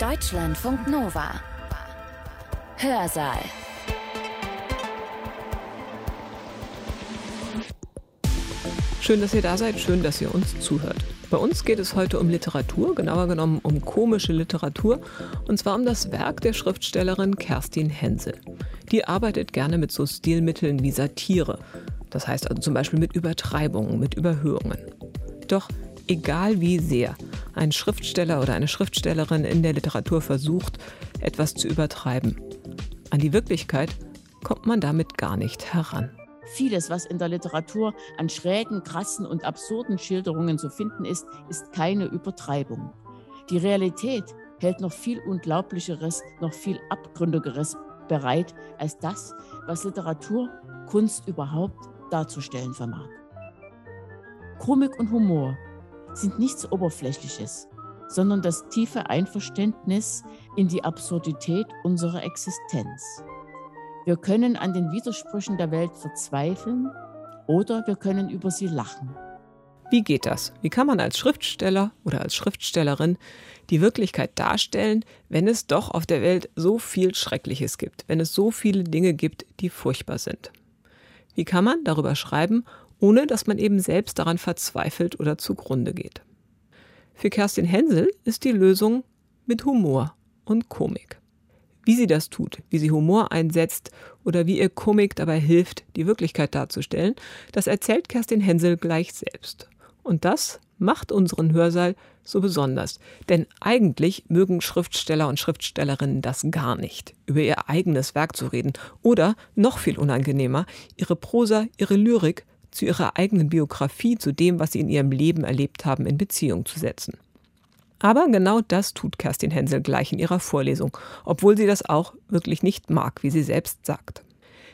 Deutschlandfunk Nova. Hörsaal. Schön, dass ihr da seid, schön, dass ihr uns zuhört. Bei uns geht es heute um Literatur, genauer genommen um komische Literatur, und zwar um das Werk der Schriftstellerin Kerstin Hensel. Die arbeitet gerne mit so Stilmitteln wie Satire, das heißt also zum Beispiel mit Übertreibungen, mit Überhöhungen. Doch egal wie sehr ein Schriftsteller oder eine Schriftstellerin in der Literatur versucht, etwas zu übertreiben, an die Wirklichkeit kommt man damit gar nicht heran. Vieles, was in der Literatur an schrägen, krassen und absurden Schilderungen zu finden ist, ist keine Übertreibung. Die Realität hält noch viel Unglaublicheres, noch viel Abgründigeres bereit als das, was Literatur, Kunst überhaupt darzustellen vermag. Komik und Humor sind nichts Oberflächliches, sondern das tiefe Einverständnis in die Absurdität unserer Existenz. Wir können an den Widersprüchen der Welt verzweifeln oder wir können über sie lachen. Wie geht das? Wie kann man als Schriftsteller oder als Schriftstellerin die Wirklichkeit darstellen, wenn es doch auf der Welt so viel Schreckliches gibt, wenn es so viele Dinge gibt, die furchtbar sind? Wie kann man darüber schreiben, ohne dass man eben selbst daran verzweifelt oder zugrunde geht? Für Kerstin Hensel ist die Lösung mit Humor und Komik. Wie sie das tut, wie sie Humor einsetzt oder wie ihr Komik dabei hilft, die Wirklichkeit darzustellen, das erzählt Kerstin Hensel gleich selbst. Und das macht unseren Hörsaal so besonders. Denn eigentlich mögen Schriftsteller und Schriftstellerinnen das gar nicht, über ihr eigenes Werk zu reden oder, noch viel unangenehmer, ihre Prosa, ihre Lyrik zu ihrer eigenen Biografie, zu dem, was sie in ihrem Leben erlebt haben, in Beziehung zu setzen. Aber genau das tut Kerstin Hensel gleich in ihrer Vorlesung, obwohl sie das auch wirklich nicht mag, wie sie selbst sagt.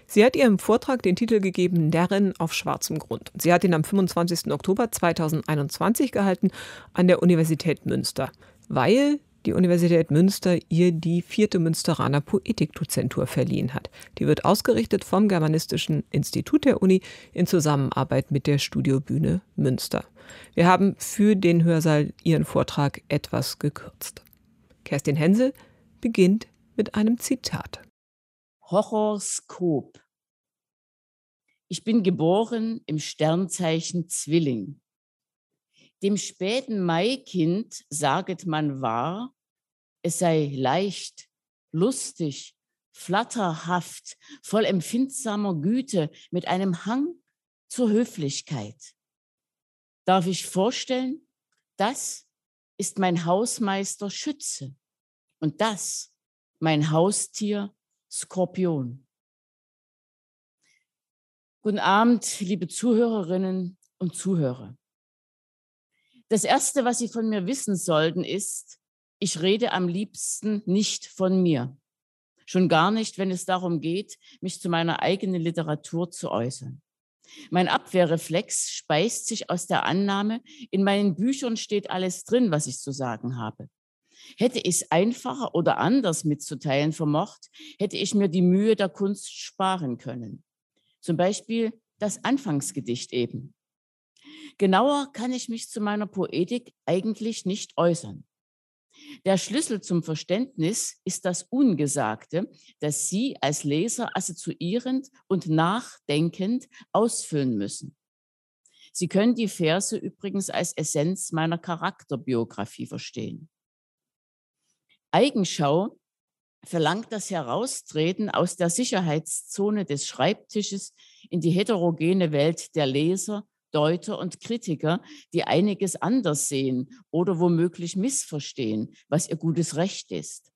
Sie hat ihrem Vortrag den Titel gegeben Närrin auf schwarzem Grund. Sie hat ihn am 25. Oktober 2021 gehalten an der Universität Münster, weil die Universität Münster ihr die vierte Münsteraner Poetikdozentur verliehen hat. Die wird ausgerichtet vom Germanistischen Institut der Uni in Zusammenarbeit mit der Studiobühne Münster. Wir haben für den Hörsaal ihren Vortrag etwas gekürzt. Kerstin Hensel beginnt mit einem Zitat. Horoskop. Ich bin geboren im Sternzeichen Zwilling. Dem späten Maikind saget man wahr, es sei leicht, lustig, flatterhaft, voll empfindsamer Güte, mit einem Hang zur Höflichkeit. Darf ich vorstellen, das ist mein Hausmeister Schütze und das mein Haustier Skorpion. Guten Abend, liebe Zuhörerinnen und Zuhörer. Das Erste, was Sie von mir wissen sollten, ist, ich rede am liebsten nicht von mir. Schon gar nicht, wenn es darum geht, mich zu meiner eigenen Literatur zu äußern. Mein Abwehrreflex speist sich aus der Annahme, in meinen Büchern steht alles drin, was ich zu sagen habe. Hätte ich es einfacher oder anders mitzuteilen vermocht, hätte ich mir die Mühe der Kunst sparen können. Zum Beispiel das Anfangsgedicht eben. Genauer kann ich mich zu meiner Poetik eigentlich nicht äußern. Der Schlüssel zum Verständnis ist das Ungesagte, das Sie als Leser assoziierend und nachdenkend ausfüllen müssen. Sie können die Verse übrigens als Essenz meiner Charakterbiografie verstehen. Eigenschau verlangt das Heraustreten aus der Sicherheitszone des Schreibtisches in die heterogene Welt der Leser Deuter und Kritiker, die einiges anders sehen oder womöglich missverstehen, was ihr gutes Recht ist.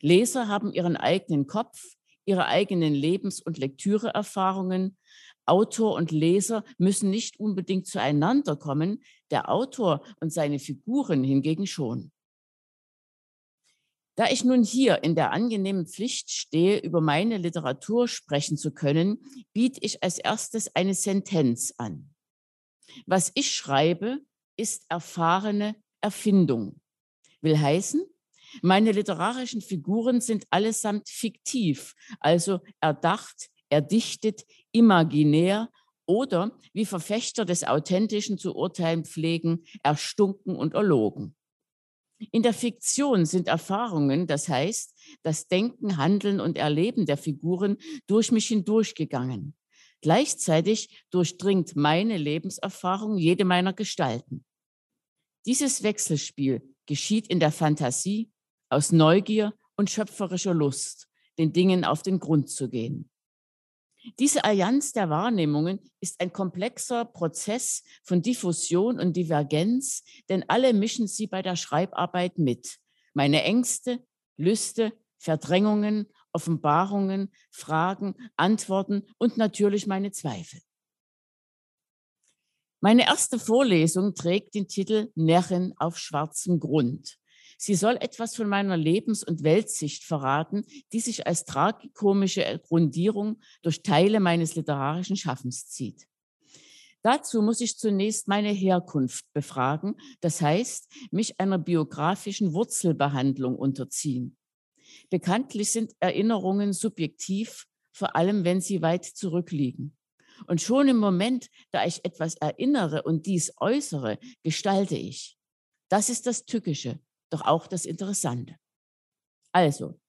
Leser haben ihren eigenen Kopf, ihre eigenen Lebens- und Lektüreerfahrungen. Autor und Leser müssen nicht unbedingt zueinander kommen, der Autor und seine Figuren hingegen schon. Da ich nun hier in der angenehmen Pflicht stehe, über meine Literatur sprechen zu können, biete ich als erstes eine Sentenz an. Was ich schreibe, ist erfahrene Erfindung. Will heißen, meine literarischen Figuren sind allesamt fiktiv, also erdacht, erdichtet, imaginär oder, wie Verfechter des Authentischen zu urteilen pflegen, erstunken und erlogen. In der Fiktion sind Erfahrungen, das heißt, das Denken, Handeln und Erleben der Figuren durch mich hindurchgegangen. Gleichzeitig durchdringt meine Lebenserfahrung jede meiner Gestalten. Dieses Wechselspiel geschieht in der Fantasie aus Neugier und schöpferischer Lust, den Dingen auf den Grund zu gehen. Diese Allianz der Wahrnehmungen ist ein komplexer Prozess von Diffusion und Divergenz, denn alle mischen sie bei der Schreibarbeit mit. Meine Ängste, Lüste, Verdrängungen, Offenbarungen, Fragen, Antworten und natürlich meine Zweifel. Meine erste Vorlesung trägt den Titel Närrin auf schwarzem Grund. Sie soll etwas von meiner Lebens- und Weltsicht verraten, die sich als tragikomische Grundierung durch Teile meines literarischen Schaffens zieht. Dazu muss ich zunächst meine Herkunft befragen, das heißt, mich einer biografischen Wurzelbehandlung unterziehen. Bekanntlich sind Erinnerungen subjektiv, vor allem wenn sie weit zurückliegen. Und schon im Moment, da ich etwas erinnere und dies äußere, gestalte ich. Das ist das Tückische, doch auch das Interessante. Also,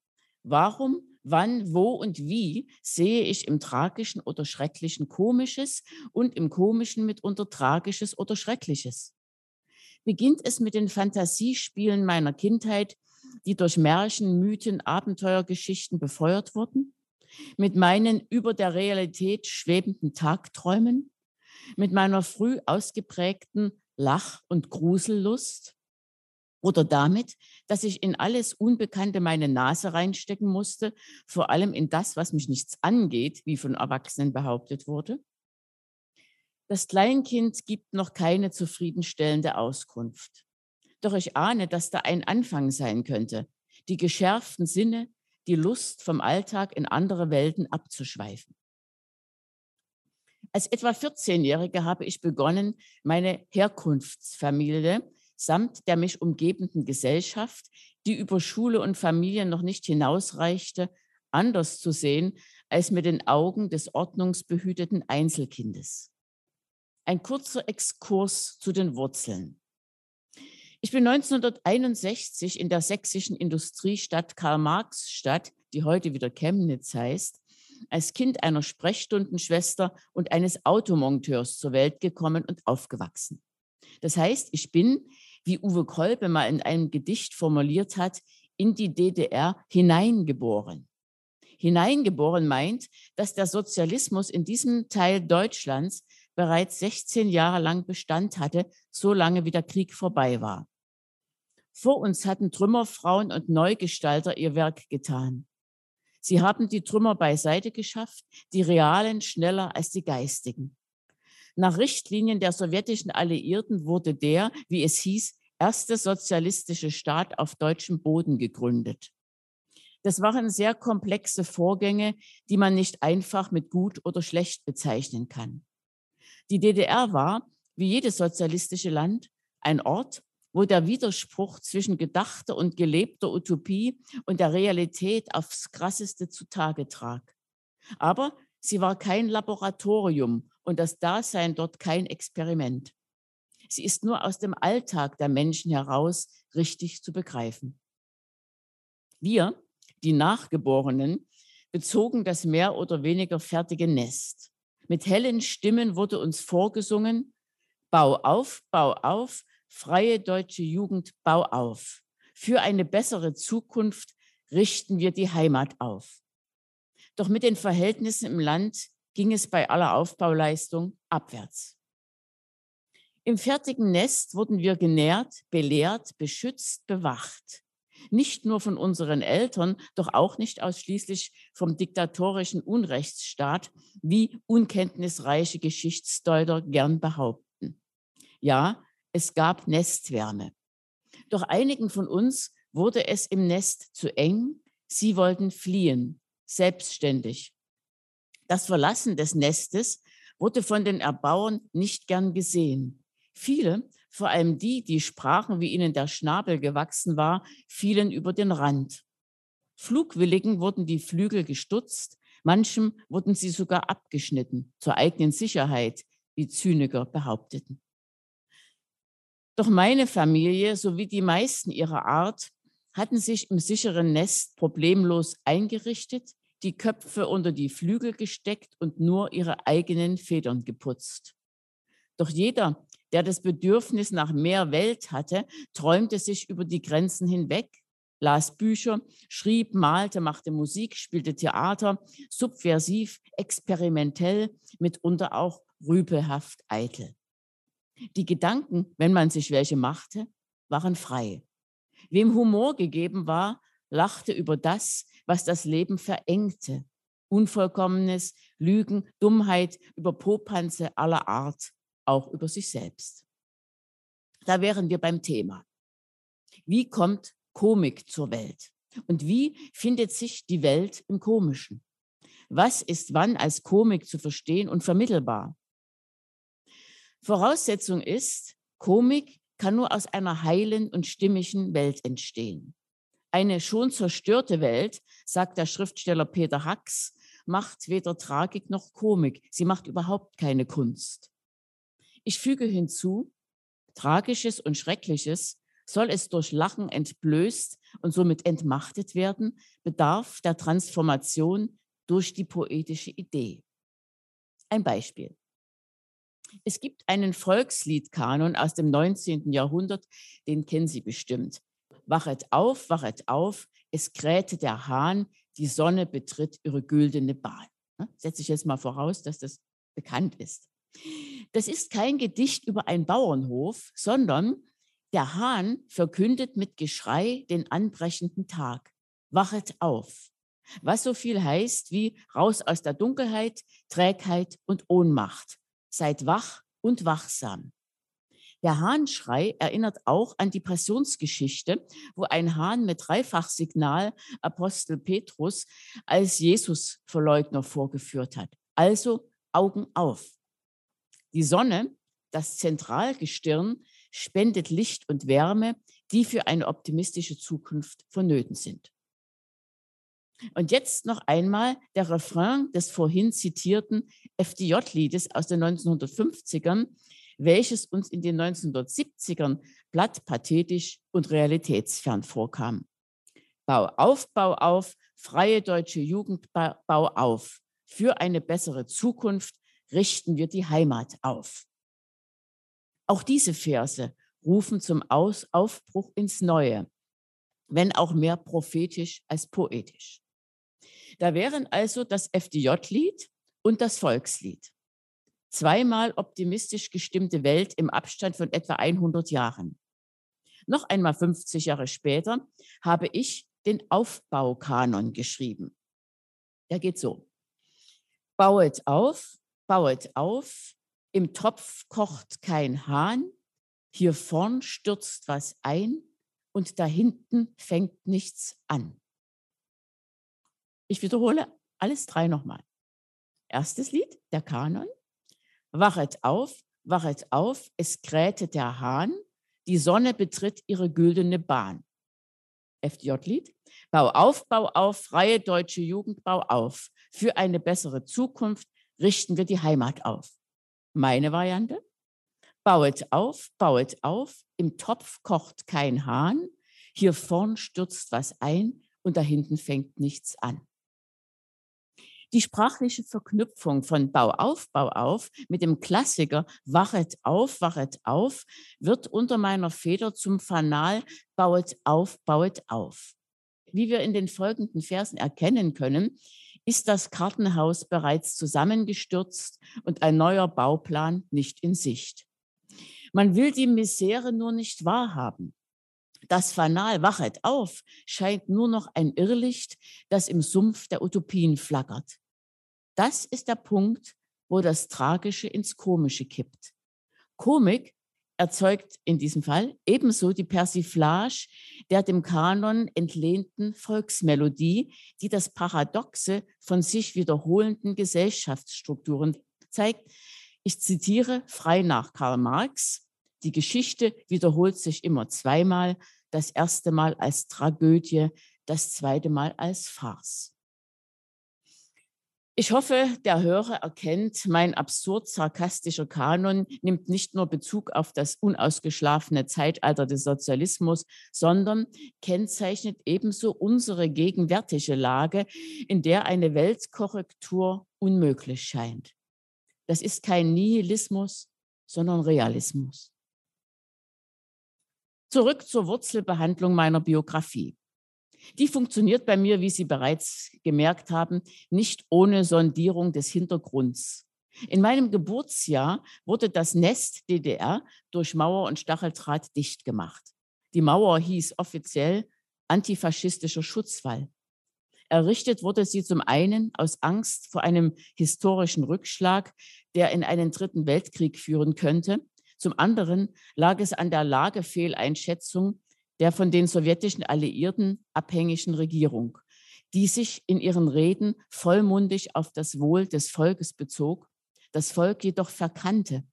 warum, wann, wo und wie sehe ich im Tragischen oder Schrecklichen Komisches und im Komischen mitunter Tragisches oder Schreckliches? Beginnt es mit den Fantasiespielen meiner Kindheit, die durch Märchen, Mythen, Abenteuergeschichten befeuert wurden? Mit meinen über der Realität schwebenden Tagträumen? Mit meiner früh ausgeprägten Lach- und Grusellust? Oder damit, dass ich in alles Unbekannte meine Nase reinstecken musste, vor allem in das, was mich nichts angeht, wie von Erwachsenen behauptet wurde? Das Kleinkind gibt noch keine zufriedenstellende Auskunft. Doch ich ahne, dass da ein Anfang sein könnte, die geschärften Sinne, die Lust vom Alltag in andere Welten abzuschweifen. Als etwa 14-Jährige habe ich begonnen, meine Herkunftsfamilie samt der mich umgebenden Gesellschaft, die über Schule und Familie noch nicht hinausreichte, anders zu sehen als mit den Augen des ordnungsbehüteten Einzelkindes. Ein kurzer Exkurs zu den Wurzeln. Ich bin 1961 in der sächsischen Industriestadt Karl-Marx-Stadt, die heute wieder Chemnitz heißt, als Kind einer Sprechstundenschwester und eines Automonteurs zur Welt gekommen und aufgewachsen. Das heißt, ich bin wie Uwe Kolbe mal in einem Gedicht formuliert hat, in die DDR hineingeboren. Hineingeboren meint, dass der Sozialismus in diesem Teil Deutschlands bereits 16 Jahre lang Bestand hatte, so lange wie der Krieg vorbei war. Vor uns hatten Trümmerfrauen und Neugestalter ihr Werk getan. Sie haben die Trümmer beiseite geschafft, die realen schneller als die geistigen. Nach Richtlinien der sowjetischen Alliierten wurde der, wie es hieß, erste sozialistische Staat auf deutschem Boden gegründet. Das waren sehr komplexe Vorgänge, die man nicht einfach mit gut oder schlecht bezeichnen kann. Die DDR war, wie jedes sozialistische Land, ein Ort, wo der Widerspruch zwischen gedachter und gelebter Utopie und der Realität aufs krasseste zutage trag. Aber sie war kein Laboratorium und das Dasein dort kein Experiment. Sie ist nur aus dem Alltag der Menschen heraus richtig zu begreifen. Wir, die Nachgeborenen, bezogen das mehr oder weniger fertige Nest. Mit hellen Stimmen wurde uns vorgesungen, Bau auf, bau auf, freie deutsche Jugend, bau auf. Für eine bessere Zukunft richten wir die Heimat auf. Doch mit den Verhältnissen im Land ging es bei aller Aufbauleistung abwärts. Im fertigen Nest wurden wir genährt, belehrt, beschützt, bewacht. Nicht nur von unseren Eltern, doch auch nicht ausschließlich vom diktatorischen Unrechtsstaat, wie unkenntnisreiche Geschichtsdeuter gern behaupten. Ja, es gab Nestwärme. Doch einigen von uns wurde es im Nest zu eng. Sie wollten fliehen, selbstständig. Das Verlassen des Nestes wurde von den Erbauern nicht gern gesehen. Viele, vor allem die, die sprachen, wie ihnen der Schnabel gewachsen war, fielen über den Rand. Flugwilligen wurden die Flügel gestutzt, manchem wurden sie sogar abgeschnitten, zur eigenen Sicherheit, wie Zyniker behaupteten. Doch meine Familie sowie die meisten ihrer Art hatten sich im sicheren Nest problemlos eingerichtet, die Köpfe unter die Flügel gesteckt und nur ihre eigenen Federn geputzt. Doch jeder, der das Bedürfnis nach mehr Welt hatte, träumte sich über die Grenzen hinweg, las Bücher, schrieb, malte, machte Musik, spielte Theater, subversiv, experimentell, mitunter auch rüpelhaft eitel. Die Gedanken, wenn man sich welche machte, waren frei. Wem Humor gegeben war, lachte über das, was das Leben verengte. Unvollkommenes, Lügen, Dummheit, über Popanze aller Art, auch über sich selbst. Da wären wir beim Thema. Wie kommt Komik zur Welt? Und wie findet sich die Welt im Komischen? Was ist wann als Komik zu verstehen und vermittelbar? Voraussetzung ist, Komik kann nur aus einer heilen und stimmigen Welt entstehen. Eine schon zerstörte Welt, sagt der Schriftsteller Peter Hacks, macht weder Tragik noch Komik. Sie macht überhaupt keine Kunst. Ich füge hinzu, Tragisches und Schreckliches soll es durch Lachen entblößt und somit entmachtet werden, bedarf der Transformation durch die poetische Idee. Ein Beispiel. Es gibt einen Volksliedkanon aus dem 19. Jahrhundert, den kennen Sie bestimmt. Wachet auf, wachet auf, es krähte der Hahn, die Sonne betritt ihre güldene Bahn. Ne, setze ich jetzt mal voraus, dass das bekannt ist. Das ist kein Gedicht über einen Bauernhof, sondern der Hahn verkündet mit Geschrei den anbrechenden Tag. Wachet auf. Was so viel heißt wie raus aus der Dunkelheit, Trägheit und Ohnmacht. Seid wach und wachsam. Der Hahnschrei erinnert auch an die Passionsgeschichte, wo ein Hahn mit Dreifachsignal Apostel Petrus als Jesus-Verleugner vorgeführt hat. Also Augen auf. Die Sonne, das Zentralgestirn, spendet Licht und Wärme, die für eine optimistische Zukunft vonnöten sind. Und jetzt noch einmal der Refrain des vorhin zitierten FDJ-Liedes aus den 1950ern, welches uns in den 1970ern platt pathetisch und realitätsfern vorkam. Bau auf, bau auf, freie deutsche Jugend, bau auf. Für eine bessere Zukunft richten wir die Heimat auf. Auch diese Verse rufen zum Aus Aufbruch ins Neue, wenn auch mehr prophetisch als poetisch. Da wären also das FDJ-Lied und das Volkslied. Zweimal optimistisch gestimmte Welt im Abstand von etwa 100 Jahren. Noch einmal 50 Jahre später habe ich den Aufbaukanon geschrieben. Der geht so. Bauet auf, bauet auf, im Topf kocht kein Hahn, hier vorn stürzt was ein und da hinten fängt nichts an. Ich wiederhole alles drei nochmal. Erstes Lied, der Kanon. Wachet auf, wachet auf, es krähte der Hahn, die Sonne betritt ihre güldene Bahn. FDJ-Lied. Bau auf, bau auf, freie deutsche Jugend, bau auf. Für eine bessere Zukunft richten wir die Heimat auf. Meine Variante. Bauet auf, bauet auf, im Topf kocht kein Hahn, hier vorn stürzt was ein und da hinten fängt nichts an. Die sprachliche Verknüpfung von Bau auf, Bau auf mit dem Klassiker Wachet auf, Wachet auf wird unter meiner Feder zum Fanal Bauet auf, Bauet auf. Wie wir in den folgenden Versen erkennen können, ist das Kartenhaus bereits zusammengestürzt und ein neuer Bauplan nicht in Sicht. Man will die Misere nur nicht wahrhaben. Das Fanal Wachet auf scheint nur noch ein Irrlicht, das im Sumpf der Utopien flackert. Das ist der Punkt, wo das Tragische ins Komische kippt. Komik erzeugt in diesem Fall ebenso die Persiflage der dem Kanon entlehnten Volksmelodie, die das Paradoxe von sich wiederholenden Gesellschaftsstrukturen zeigt. Ich zitiere frei nach Karl Marx, die Geschichte wiederholt sich immer zweimal, das erste Mal als Tragödie, das zweite Mal als Farce. Ich hoffe, der Hörer erkennt, mein absurd-sarkastischer Kanon nimmt nicht nur Bezug auf das unausgeschlafene Zeitalter des Sozialismus, sondern kennzeichnet ebenso unsere gegenwärtige Lage, in der eine Weltkorrektur unmöglich scheint. Das ist kein Nihilismus, sondern Realismus. Zurück zur Wurzelbehandlung meiner Biografie. Die funktioniert bei mir, wie Sie bereits gemerkt haben, nicht ohne Sondierung des Hintergrunds. In meinem Geburtsjahr wurde das Nest DDR durch Mauer und Stacheldraht dicht gemacht. Die Mauer hieß offiziell antifaschistischer Schutzwall. Errichtet wurde sie zum einen aus Angst vor einem historischen Rückschlag, der in einen dritten Weltkrieg führen könnte. Zum anderen lag es an der Lagefehleinschätzung der von den sowjetischen Alliierten abhängigen Regierung, die sich in ihren Reden vollmundig auf das Wohl des Volkes bezog, das Volk jedoch verkannte,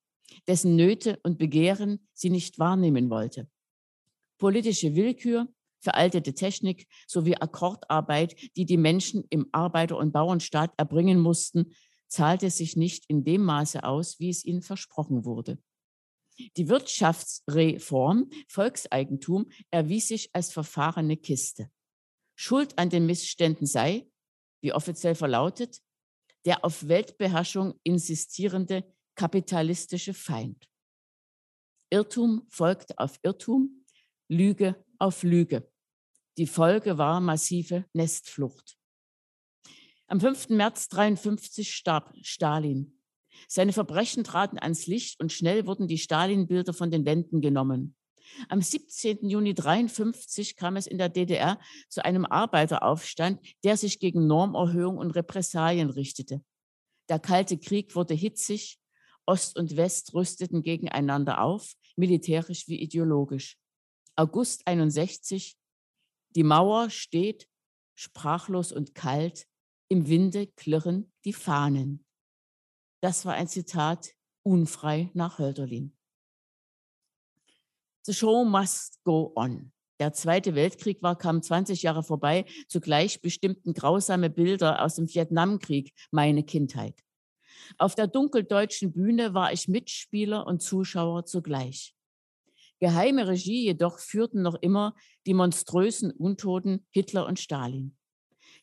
dessen Nöte und Begehren sie nicht wahrnehmen wollte. Politische Willkür, veraltete Technik sowie Akkordarbeit, die die Menschen im Arbeiter- und Bauernstaat erbringen mussten, zahlte sich nicht in dem Maße aus, wie es ihnen versprochen wurde. Die Wirtschaftsreform Volkseigentum erwies sich als verfahrene Kiste. Schuld an den Missständen sei, wie offiziell verlautet, der auf Weltbeherrschung insistierende kapitalistische Feind. Irrtum folgte auf Irrtum, Lüge auf Lüge. Die Folge war massive Nestflucht. Am 5. März 1953 starb Stalin. Seine Verbrechen traten ans Licht und schnell wurden die Stalin-Bilder von den Wänden genommen. Am 17. Juni 1953 kam es in der DDR zu einem Arbeiteraufstand, der sich gegen Normerhöhung und Repressalien richtete. Der Kalte Krieg wurde hitzig, Ost und West rüsteten gegeneinander auf, militärisch wie ideologisch. August 61, die Mauer steht, sprachlos und kalt, im Winde klirren die Fahnen. Das war ein Zitat unfrei nach Hölderlin. The show must go on. Der Zweite Weltkrieg war kaum 20 Jahre vorbei. Zugleich bestimmten grausame Bilder aus dem Vietnamkrieg meine Kindheit. Auf der dunkeldeutschen Bühne war ich Mitspieler und Zuschauer zugleich. Geheime Regie jedoch führten noch immer die monströsen Untoten Hitler und Stalin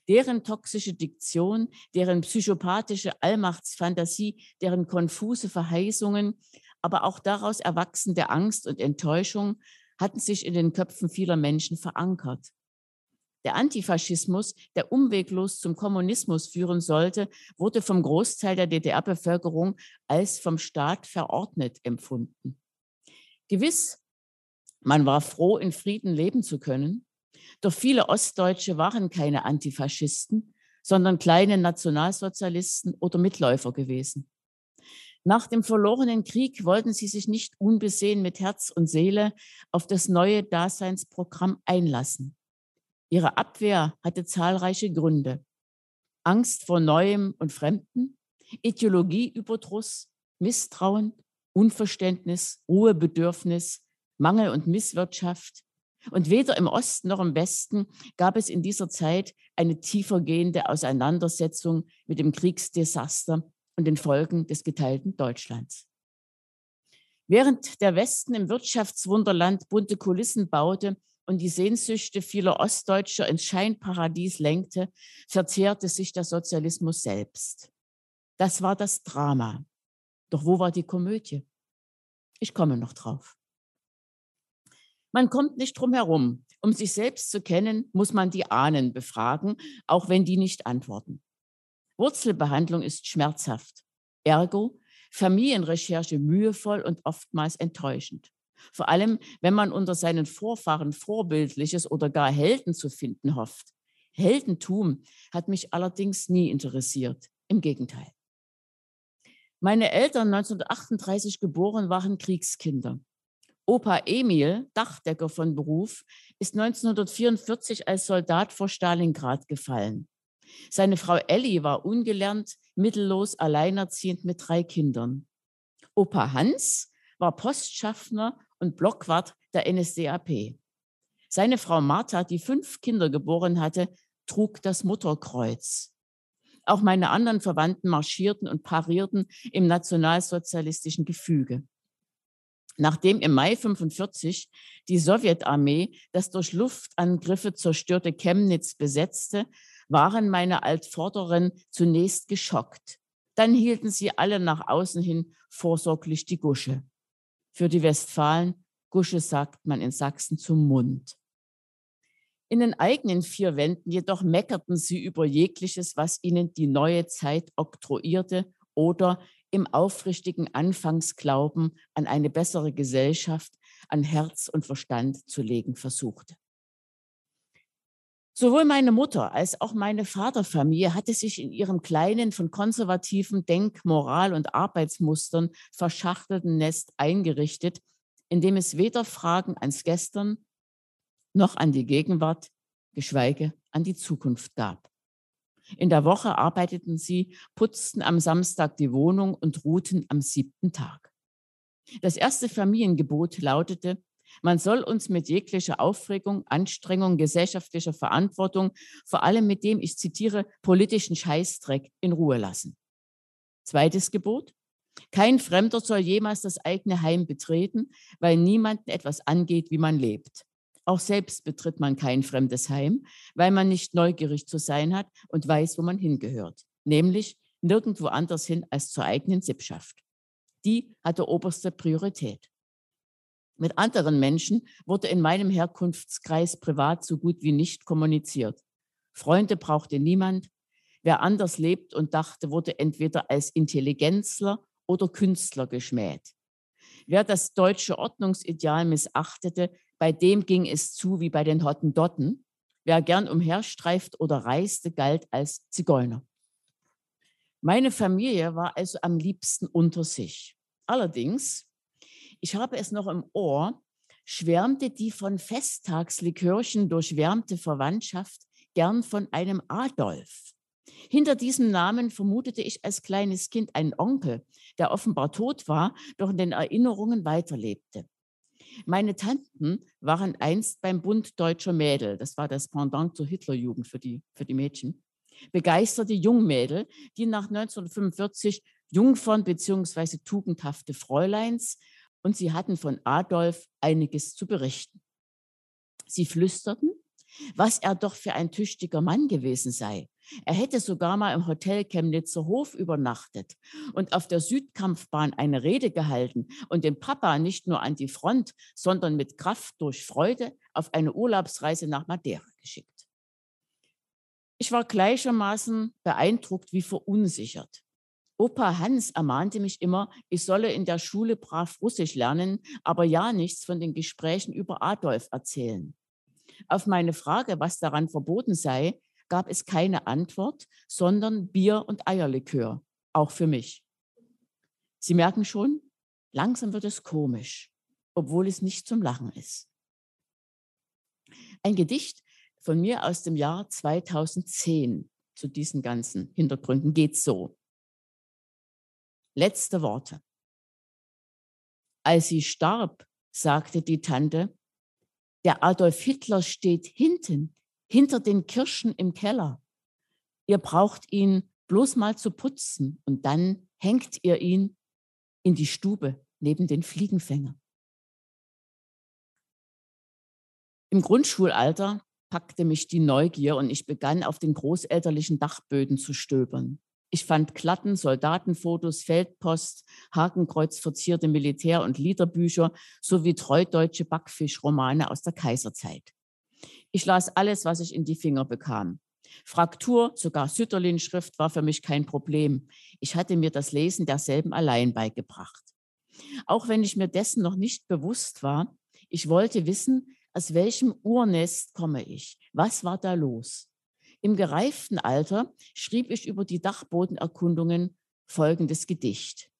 deren toxische Diktion, deren psychopathische Allmachtsfantasie, deren konfuse Verheißungen, aber auch daraus erwachsende Angst und Enttäuschung hatten sich in den Köpfen vieler Menschen verankert. Der Antifaschismus, der umweglos zum Kommunismus führen sollte, wurde vom Großteil der DDR-Bevölkerung als vom Staat verordnet empfunden. Gewiss, man war froh, in Frieden leben zu können, doch viele Ostdeutsche waren keine Antifaschisten, sondern kleine Nationalsozialisten oder Mitläufer gewesen. Nach dem verlorenen Krieg wollten sie sich nicht unbesehen mit Herz und Seele auf das neue Daseinsprogramm einlassen. Ihre Abwehr hatte zahlreiche Gründe. Angst vor Neuem und Fremden, Ideologieüberdruss, Misstrauen, Unverständnis, Ruhebedürfnis, Mangel und Misswirtschaft, und weder im Osten noch im Westen gab es in dieser Zeit eine tiefergehende Auseinandersetzung mit dem Kriegsdesaster und den Folgen des geteilten Deutschlands. Während der Westen im Wirtschaftswunderland bunte Kulissen baute und die Sehnsüchte vieler Ostdeutscher ins Scheinparadies lenkte, verzehrte sich der Sozialismus selbst. Das war das Drama. Doch wo war die Komödie? Ich komme noch drauf. Man kommt nicht drum herum. Um sich selbst zu kennen, muss man die Ahnen befragen, auch wenn die nicht antworten. Wurzelbehandlung ist schmerzhaft. Ergo, Familienrecherche mühevoll und oftmals enttäuschend. Vor allem, wenn man unter seinen Vorfahren Vorbildliches oder gar Helden zu finden hofft. Heldentum hat mich allerdings nie interessiert. Im Gegenteil. Meine Eltern, 1938 geboren, waren Kriegskinder. Opa Emil, Dachdecker von Beruf, ist 1944 als Soldat vor Stalingrad gefallen. Seine Frau Elli war ungelernt, mittellos, alleinerziehend mit drei Kindern. Opa Hans war Postschaffner und Blockwart der NSDAP. Seine Frau Martha, die fünf Kinder geboren hatte, trug das Mutterkreuz. Auch meine anderen Verwandten marschierten und parierten im nationalsozialistischen Gefüge. Nachdem im Mai 45 die Sowjetarmee das durch Luftangriffe zerstörte Chemnitz besetzte, waren meine Altvorderen zunächst geschockt. Dann hielten sie alle nach außen hin vorsorglich die Gusche. Für die Westfalen, Gusche sagt man in Sachsen zum Mund. In den eigenen vier Wänden jedoch meckerten sie über jegliches, was ihnen die neue Zeit oktroyierte oder im aufrichtigen Anfangsglauben an eine bessere Gesellschaft an Herz und Verstand zu legen versuchte. Sowohl meine Mutter als auch meine Vaterfamilie hatte sich in ihrem kleinen, von konservativen Denk-, Moral- und Arbeitsmustern verschachtelten Nest eingerichtet, in dem es weder Fragen ans Gestern noch an die Gegenwart, geschweige an die Zukunft gab. In der Woche arbeiteten sie, putzten am Samstag die Wohnung und ruhten am siebten Tag. Das erste Familiengebot lautete, man soll uns mit jeglicher Aufregung, Anstrengung, gesellschaftlicher Verantwortung, vor allem mit dem, ich zitiere, politischen Scheißdreck in Ruhe lassen. Zweites Gebot. Kein Fremder soll jemals das eigene Heim betreten, weil niemanden etwas angeht, wie man lebt. Auch selbst betritt man kein fremdes Heim, weil man nicht neugierig zu sein hat und weiß, wo man hingehört, nämlich nirgendwo anders hin als zur eigenen Sippschaft. Die hatte oberste Priorität. Mit anderen Menschen wurde in meinem Herkunftskreis privat so gut wie nicht kommuniziert. Freunde brauchte niemand. Wer anders lebt und dachte, wurde entweder als Intelligenzler oder Künstler geschmäht. Wer das deutsche Ordnungsideal missachtete, bei dem ging es zu wie bei den Hottendotten. Wer gern umherstreift oder reiste, galt als Zigeuner. Meine Familie war also am liebsten unter sich. Allerdings, ich habe es noch im Ohr, schwärmte die von Festtagslikörchen durchwärmte Verwandtschaft gern von einem Adolf. Hinter diesem Namen vermutete ich als kleines Kind einen Onkel, der offenbar tot war, doch in den Erinnerungen weiterlebte. Meine Tanten waren einst beim Bund Deutscher Mädel, das war das Pendant zur Hitlerjugend für die, für die Mädchen, begeisterte Jungmädel, die nach 1945 Jungfern bzw. tugendhafte Fräuleins und sie hatten von Adolf einiges zu berichten. Sie flüsterten, was er doch für ein tüchtiger Mann gewesen sei. Er hätte sogar mal im Hotel Chemnitzer Hof übernachtet und auf der Südkampfbahn eine Rede gehalten und den Papa nicht nur an die Front, sondern mit Kraft durch Freude auf eine Urlaubsreise nach Madeira geschickt. Ich war gleichermaßen beeindruckt wie verunsichert. Opa Hans ermahnte mich immer, ich solle in der Schule brav Russisch lernen, aber ja nichts von den Gesprächen über Adolf erzählen. Auf meine Frage, was daran verboten sei, gab es keine Antwort, sondern Bier und Eierlikör, auch für mich. Sie merken schon, langsam wird es komisch, obwohl es nicht zum Lachen ist. Ein Gedicht von mir aus dem Jahr 2010 zu diesen ganzen Hintergründen geht so. Letzte Worte. Als sie starb, sagte die Tante, der Adolf Hitler steht hinten, hinter den Kirschen im Keller. Ihr braucht ihn bloß mal zu putzen und dann hängt ihr ihn in die Stube neben den Fliegenfänger. Im Grundschulalter packte mich die Neugier und ich begann auf den großelterlichen Dachböden zu stöbern. Ich fand Klatten, Soldatenfotos, Feldpost, Hakenkreuz verzierte Militär- und Liederbücher sowie treudeutsche Backfischromane aus der Kaiserzeit. Ich las alles, was ich in die Finger bekam. Fraktur, sogar Sütterlin-Schrift war für mich kein Problem. Ich hatte mir das Lesen derselben allein beigebracht. Auch wenn ich mir dessen noch nicht bewusst war, ich wollte wissen, aus welchem Urnest komme ich? Was war da los? Im gereiften Alter schrieb ich über die Dachbodenerkundungen folgendes Gedicht.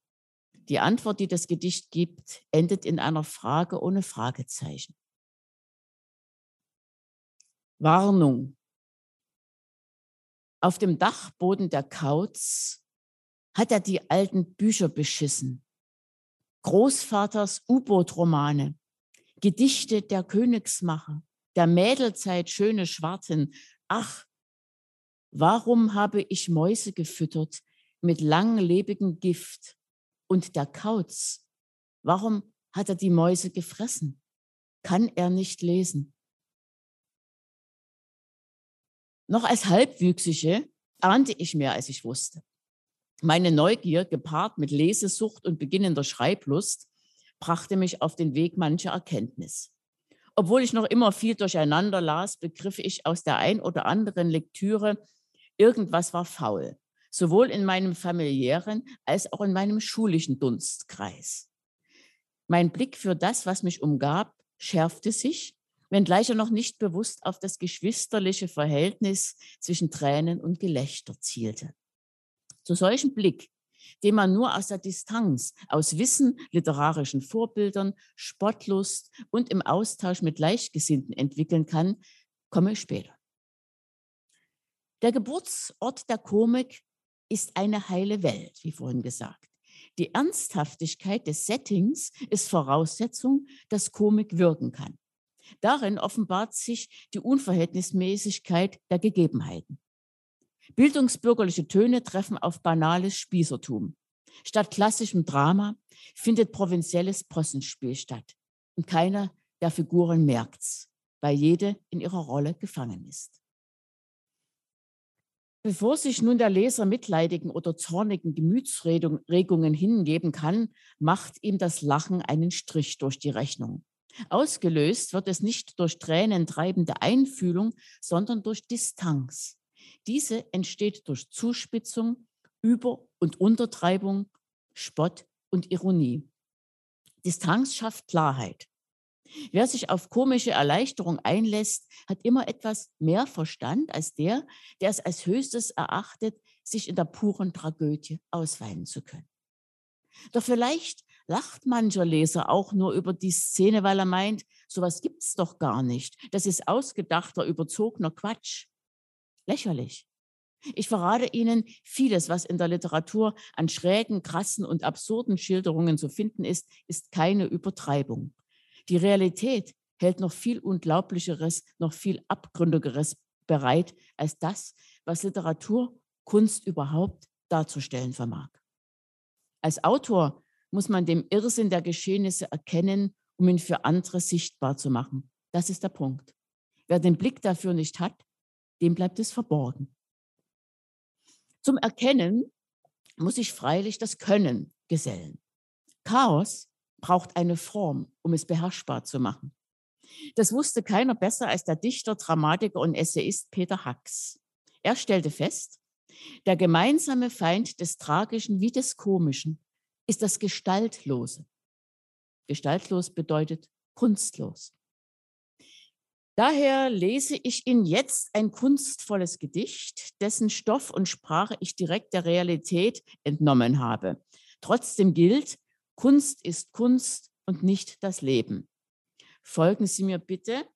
Die Antwort, die das Gedicht gibt, endet in einer Frage ohne Fragezeichen. Warnung. Auf dem Dachboden der Kauz hat er die alten Bücher beschissen. Großvaters U-Boot-Romane, Gedichte der Königsmacher, der Mädelzeit schöne Schwarten. Ach, Warum habe ich Mäuse gefüttert mit langlebigem Gift und der Kauz? Warum hat er die Mäuse gefressen? Kann er nicht lesen? Noch als Halbwüchsige ahnte ich mehr, als ich wusste. Meine Neugier, gepaart mit Lesesucht und beginnender Schreiblust, brachte mich auf den Weg mancher Erkenntnis. Obwohl ich noch immer viel durcheinander las, begriff ich aus der ein oder anderen Lektüre, irgendwas war faul, sowohl in meinem familiären als auch in meinem schulischen Dunstkreis. Mein Blick für das, was mich umgab, schärfte sich, wenngleich er noch nicht bewusst auf das geschwisterliche Verhältnis zwischen Tränen und Gelächter zielte. Zu solchem Blick, den man nur aus der Distanz, aus Wissen, literarischen Vorbildern, Spottlust und im Austausch mit Gleichgesinnten entwickeln kann, komme ich später. Der Geburtsort der Komik ist eine heile Welt, wie vorhin gesagt. Die Ernsthaftigkeit des Settings ist Voraussetzung, dass Komik wirken kann. Darin offenbart sich die Unverhältnismäßigkeit der Gegebenheiten. Bildungsbürgerliche Töne treffen auf banales Spießertum. Statt klassischem Drama findet provinzielles Possenspiel statt. Und keiner der Figuren merkt's, weil jede in ihrer Rolle gefangen ist. Bevor sich nun der Leser mitleidigen oder zornigen Gemütsregungen hingeben kann, macht ihm das Lachen einen Strich durch die Rechnung. Ausgelöst wird es nicht durch tränentreibende Einfühlung, sondern durch Distanz. Diese entsteht durch Zuspitzung, Über- und Untertreibung, Spott und Ironie. Distanz schafft Klarheit. Wer sich auf komische Erleichterung einlässt, hat immer etwas mehr Verstand als der, der es als höchstes erachtet, sich in der puren Tragödie ausweinen zu können. Doch vielleicht lacht mancher Leser auch nur über die Szene, weil er meint, sowas gibt's doch gar nicht. Das ist ausgedachter, überzogener Quatsch. Lächerlich. Ich verrate Ihnen, vieles, was in der Literatur an schrägen, krassen und absurden Schilderungen zu finden ist, ist keine Übertreibung. Die Realität hält noch viel Unglaublicheres, noch viel Abgründigeres bereit als das, was Literatur, Kunst überhaupt darzustellen vermag. Als Autor muss man dem Irrsinn der Geschehnisse erkennen, um ihn für andere sichtbar zu machen. Das ist der Punkt. Wer den Blick dafür nicht hat, dem bleibt es verborgen. Zum Erkennen muss ich freilich das Können gesellen. Chaos braucht eine Form, um es beherrschbar zu machen. Das wusste keiner besser als der Dichter, Dramatiker und Essayist Peter Hacks. Er stellte fest, der gemeinsame Feind des Tragischen wie des Komischen ist das Gestaltlose. Gestaltlos bedeutet kunstlos. Daher lese ich Ihnen jetzt ein kunstvolles Gedicht, dessen Stoff und Sprache ich direkt der Realität entnommen habe. Trotzdem gilt, Kunst ist Kunst und nicht das Leben. Folgen Sie mir bitte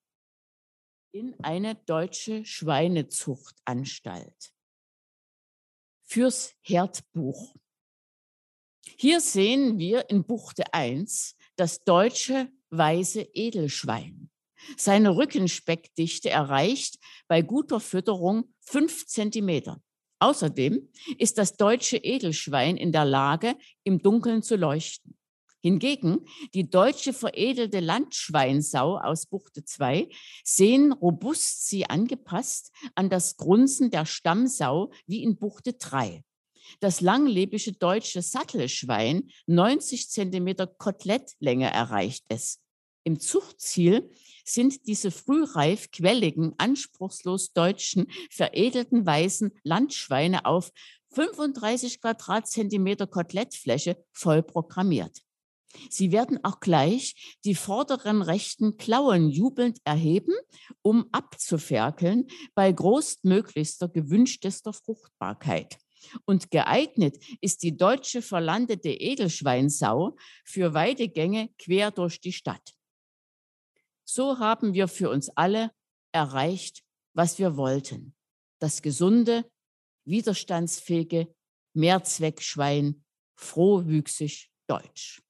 in eine deutsche Schweinezuchtanstalt. Fürs Herdbuch. Hier sehen wir in Buchte 1 das deutsche weiße Edelschwein. Seine Rückenspeckdichte erreicht bei guter Fütterung fünf Zentimeter. Außerdem ist das deutsche Edelschwein in der Lage, im Dunkeln zu leuchten. Hingegen die deutsche veredelte Landschweinsau aus Buchte 2 sehen robust sie angepasst an das Grunzen der Stammsau wie in Buchte 3. Das langlebige deutsche Sattelschwein, 90 Zentimeter Kotelettlänge erreicht es. Im Zuchtziel sind diese frühreif quelligen, anspruchslos deutschen, veredelten weißen Landschweine auf 35 Quadratzentimeter Kotelettfläche voll programmiert. Sie werden auch gleich die vorderen rechten Klauen jubelnd erheben, um abzuferkeln bei großmöglichster gewünschtester Fruchtbarkeit. Und geeignet ist die deutsche verlandete Edelschweinsau für Weidegänge quer durch die Stadt. So haben wir für uns alle erreicht, was wir wollten. Das gesunde, widerstandsfähige Mehrzweckschwein, frohwüchsig deutsch.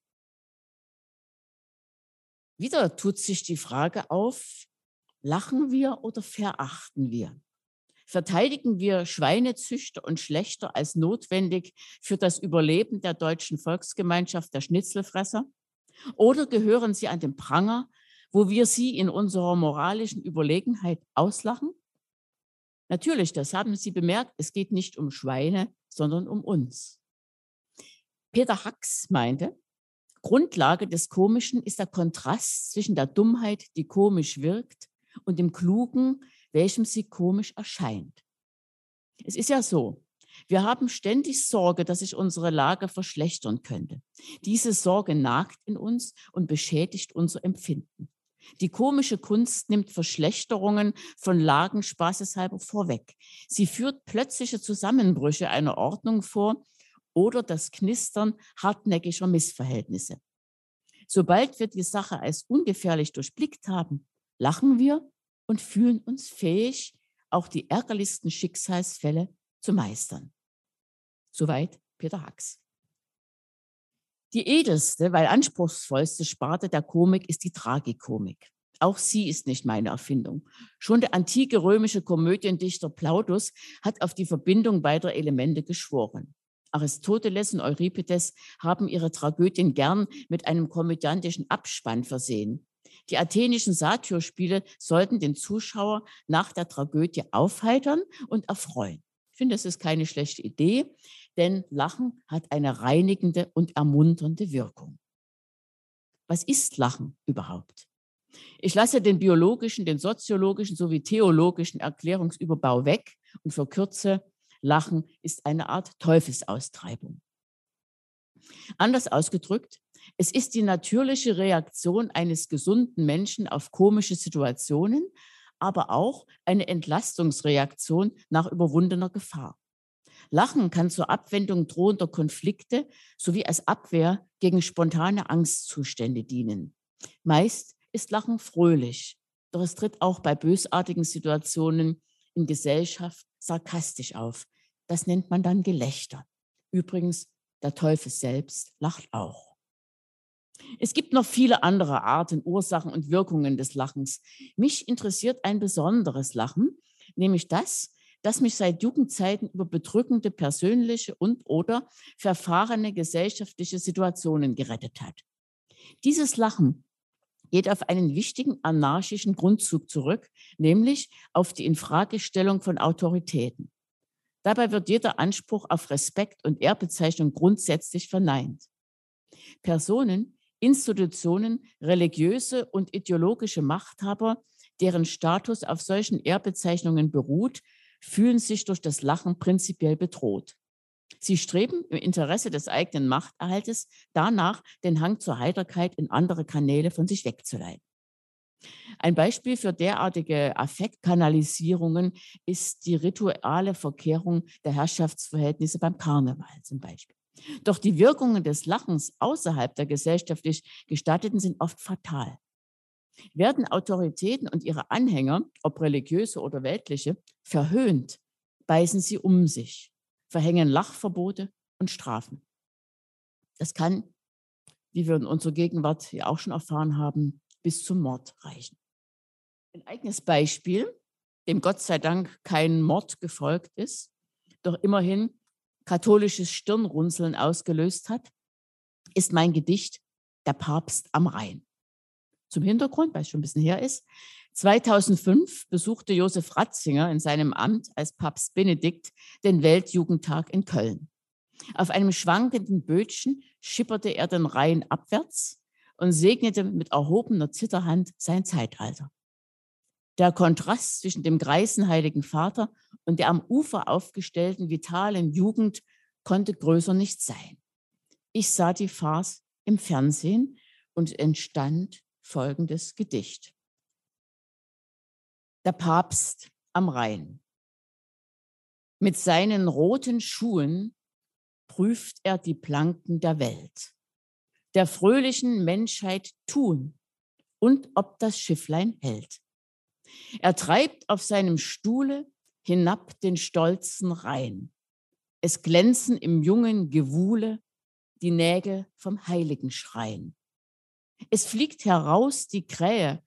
Wieder tut sich die Frage auf, lachen wir oder verachten wir? Verteidigen wir Schweinezüchter und Schlechter als notwendig für das Überleben der deutschen Volksgemeinschaft der Schnitzelfresser? Oder gehören sie an den Pranger, wo wir sie in unserer moralischen Überlegenheit auslachen? Natürlich, das haben Sie bemerkt, es geht nicht um Schweine, sondern um uns. Peter Hacks meinte, Grundlage des Komischen ist der Kontrast zwischen der Dummheit, die komisch wirkt, und dem Klugen, welchem sie komisch erscheint. Es ist ja so, wir haben ständig Sorge, dass sich unsere Lage verschlechtern könnte. Diese Sorge nagt in uns und beschädigt unser Empfinden. Die komische Kunst nimmt Verschlechterungen von Lagen spaßeshalber vorweg. Sie führt plötzliche Zusammenbrüche einer Ordnung vor oder das Knistern hartnäckiger Missverhältnisse. Sobald wir die Sache als ungefährlich durchblickt haben, lachen wir und fühlen uns fähig, auch die ärgerlichsten Schicksalsfälle zu meistern. Soweit Peter Hacks. Die edelste, weil anspruchsvollste Sparte der Komik ist die Tragikomik. Auch sie ist nicht meine Erfindung. Schon der antike römische Komödiendichter Plautus hat auf die Verbindung beider Elemente geschworen. Aristoteles und Euripides haben ihre Tragödien gern mit einem komödiantischen Abspann versehen. Die athenischen Satyrspiele sollten den Zuschauer nach der Tragödie aufheitern und erfreuen. Ich finde, das ist keine schlechte Idee, denn Lachen hat eine reinigende und ermunternde Wirkung. Was ist Lachen überhaupt? Ich lasse den biologischen, den soziologischen sowie theologischen Erklärungsüberbau weg und verkürze, Lachen ist eine Art Teufelsaustreibung. Anders ausgedrückt, es ist die natürliche Reaktion eines gesunden Menschen auf komische Situationen, aber auch eine Entlastungsreaktion nach überwundener Gefahr. Lachen kann zur Abwendung drohender Konflikte sowie als Abwehr gegen spontane Angstzustände dienen. Meist ist Lachen fröhlich, doch es tritt auch bei bösartigen Situationen in Gesellschaft sarkastisch auf. Das nennt man dann Gelächter. Übrigens, der Teufel selbst lacht auch. Es gibt noch viele andere Arten, Ursachen und Wirkungen des Lachens. Mich interessiert ein besonderes Lachen, nämlich das, das mich seit Jugendzeiten über bedrückende persönliche und oder verfahrene gesellschaftliche Situationen gerettet hat. Dieses Lachen geht auf einen wichtigen anarchischen Grundzug zurück, nämlich auf die Infragestellung von Autoritäten. Dabei wird jeder Anspruch auf Respekt und Ehrbezeichnung grundsätzlich verneint. Personen, Institutionen, religiöse und ideologische Machthaber, deren Status auf solchen Ehrbezeichnungen beruht, fühlen sich durch das Lachen prinzipiell bedroht. Sie streben im Interesse des eigenen Machterhaltes danach, den Hang zur Heiterkeit in andere Kanäle von sich wegzuleiten. Ein Beispiel für derartige Affektkanalisierungen ist die rituale Verkehrung der Herrschaftsverhältnisse beim Karneval zum Beispiel. Doch die Wirkungen des Lachens außerhalb der gesellschaftlich Gestatteten sind oft fatal. Werden Autoritäten und ihre Anhänger, ob religiöse oder weltliche, verhöhnt, beißen sie um sich, verhängen Lachverbote und Strafen. Das kann, wie wir in unserer Gegenwart ja auch schon erfahren haben, bis zum Mord reichen. Ein eigenes Beispiel, dem Gott sei Dank kein Mord gefolgt ist, doch immerhin katholisches Stirnrunzeln ausgelöst hat, ist mein Gedicht Der Papst am Rhein. Zum Hintergrund, weil es schon ein bisschen her ist. 2005 besuchte Josef Ratzinger in seinem Amt als Papst Benedikt den Weltjugendtag in Köln. Auf einem schwankenden Bötchen schipperte er den Rhein abwärts und segnete mit erhobener Zitterhand sein Zeitalter. Der Kontrast zwischen dem greisen Heiligen Vater und der am Ufer aufgestellten vitalen Jugend konnte größer nicht sein. Ich sah die Farce im Fernsehen und entstand folgendes Gedicht. Der Papst am Rhein. Mit seinen roten Schuhen prüft er die Planken der Welt, der fröhlichen Menschheit tun und ob das Schifflein hält. Er treibt auf seinem Stuhle hinab den stolzen Rhein. Es glänzen im jungen Gewuhle die Nägel vom heiligen Schrein. Es fliegt heraus die Krähe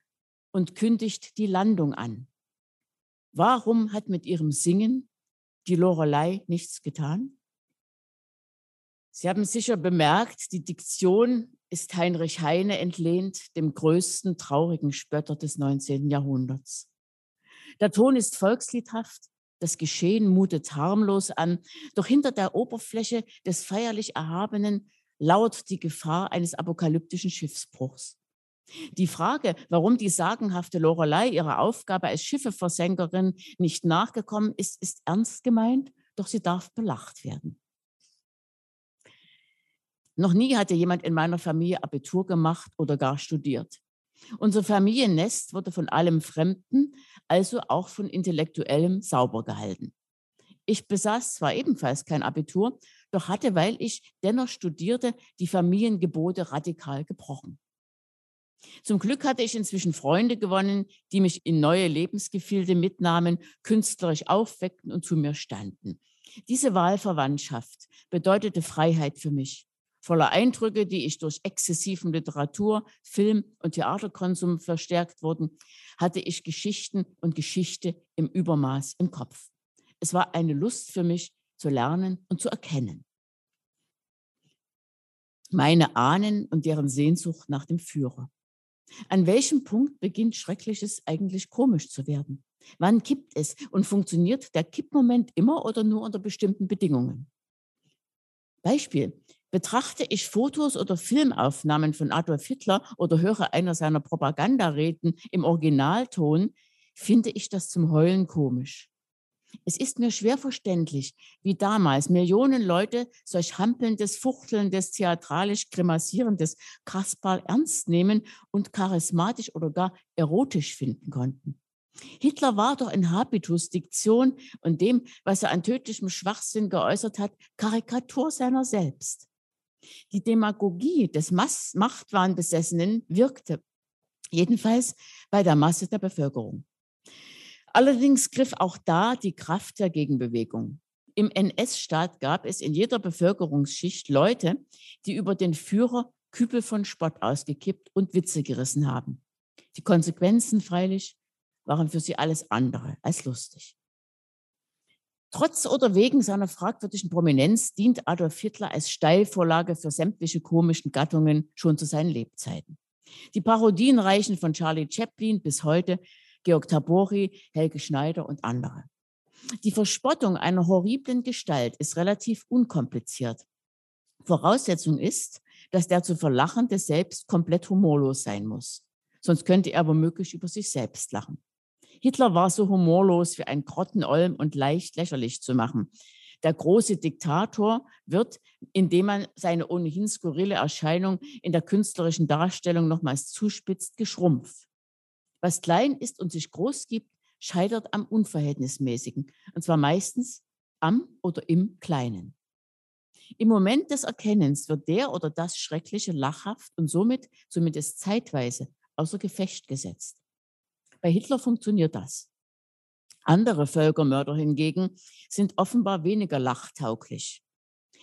und kündigt die Landung an. Warum hat mit ihrem Singen die Lorelei nichts getan? Sie haben sicher bemerkt, die Diktion ist Heinrich Heine entlehnt, dem größten traurigen Spötter des 19. Jahrhunderts. Der Ton ist volksliedhaft, das Geschehen mutet harmlos an, doch hinter der Oberfläche des feierlich Erhabenen lauert die Gefahr eines apokalyptischen Schiffsbruchs. Die Frage, warum die sagenhafte Lorelei ihrer Aufgabe als Schiffeversenkerin nicht nachgekommen ist, ist ernst gemeint, doch sie darf belacht werden. Noch nie hatte jemand in meiner Familie Abitur gemacht oder gar studiert. Unser Familiennest wurde von allem Fremden, also auch von Intellektuellem, sauber gehalten. Ich besaß zwar ebenfalls kein Abitur, doch hatte, weil ich dennoch studierte, die Familiengebote radikal gebrochen. Zum Glück hatte ich inzwischen Freunde gewonnen, die mich in neue Lebensgefilde mitnahmen, künstlerisch aufweckten und zu mir standen. Diese Wahlverwandtschaft bedeutete Freiheit für mich. Voller Eindrücke, die ich durch exzessiven Literatur, Film und Theaterkonsum verstärkt wurden, hatte ich Geschichten und Geschichte im Übermaß im Kopf. Es war eine Lust für mich zu lernen und zu erkennen. Meine Ahnen und deren Sehnsucht nach dem Führer. An welchem Punkt beginnt Schreckliches eigentlich komisch zu werden? Wann kippt es und funktioniert der Kippmoment immer oder nur unter bestimmten Bedingungen? Beispiel. Betrachte ich Fotos oder Filmaufnahmen von Adolf Hitler oder höre einer seiner Propagandareden im Originalton, finde ich das zum Heulen komisch. Es ist mir schwer verständlich, wie damals Millionen Leute solch hampelndes, fuchtelndes, theatralisch grimassierendes Kaspar ernst nehmen und charismatisch oder gar erotisch finden konnten. Hitler war doch in Habitus, Diktion und dem, was er an tödlichem Schwachsinn geäußert hat, Karikatur seiner selbst. Die Demagogie des Machtwahnbesessenen wirkte, jedenfalls bei der Masse der Bevölkerung. Allerdings griff auch da die Kraft der Gegenbewegung. Im NS-Staat gab es in jeder Bevölkerungsschicht Leute, die über den Führer Kübel von Spott ausgekippt und Witze gerissen haben. Die Konsequenzen freilich waren für sie alles andere als lustig. Trotz oder wegen seiner fragwürdigen Prominenz dient Adolf Hitler als Steilvorlage für sämtliche komischen Gattungen schon zu seinen Lebzeiten. Die Parodien reichen von Charlie Chaplin bis heute Georg Tabori, Helge Schneider und andere. Die Verspottung einer horriblen Gestalt ist relativ unkompliziert. Voraussetzung ist, dass der zu Verlachende selbst komplett humorlos sein muss. Sonst könnte er womöglich über sich selbst lachen. Hitler war so humorlos wie ein Grottenolm und leicht lächerlich zu machen. Der große Diktator wird, indem man seine ohnehin skurrile Erscheinung in der künstlerischen Darstellung nochmals zuspitzt, geschrumpft. Was klein ist und sich groß gibt, scheitert am Unverhältnismäßigen. Und zwar meistens am oder im Kleinen. Im Moment des Erkennens wird der oder das Schreckliche lachhaft und somit, zumindest zeitweise, außer Gefecht gesetzt. Bei Hitler funktioniert das. Andere Völkermörder hingegen sind offenbar weniger lachtauglich.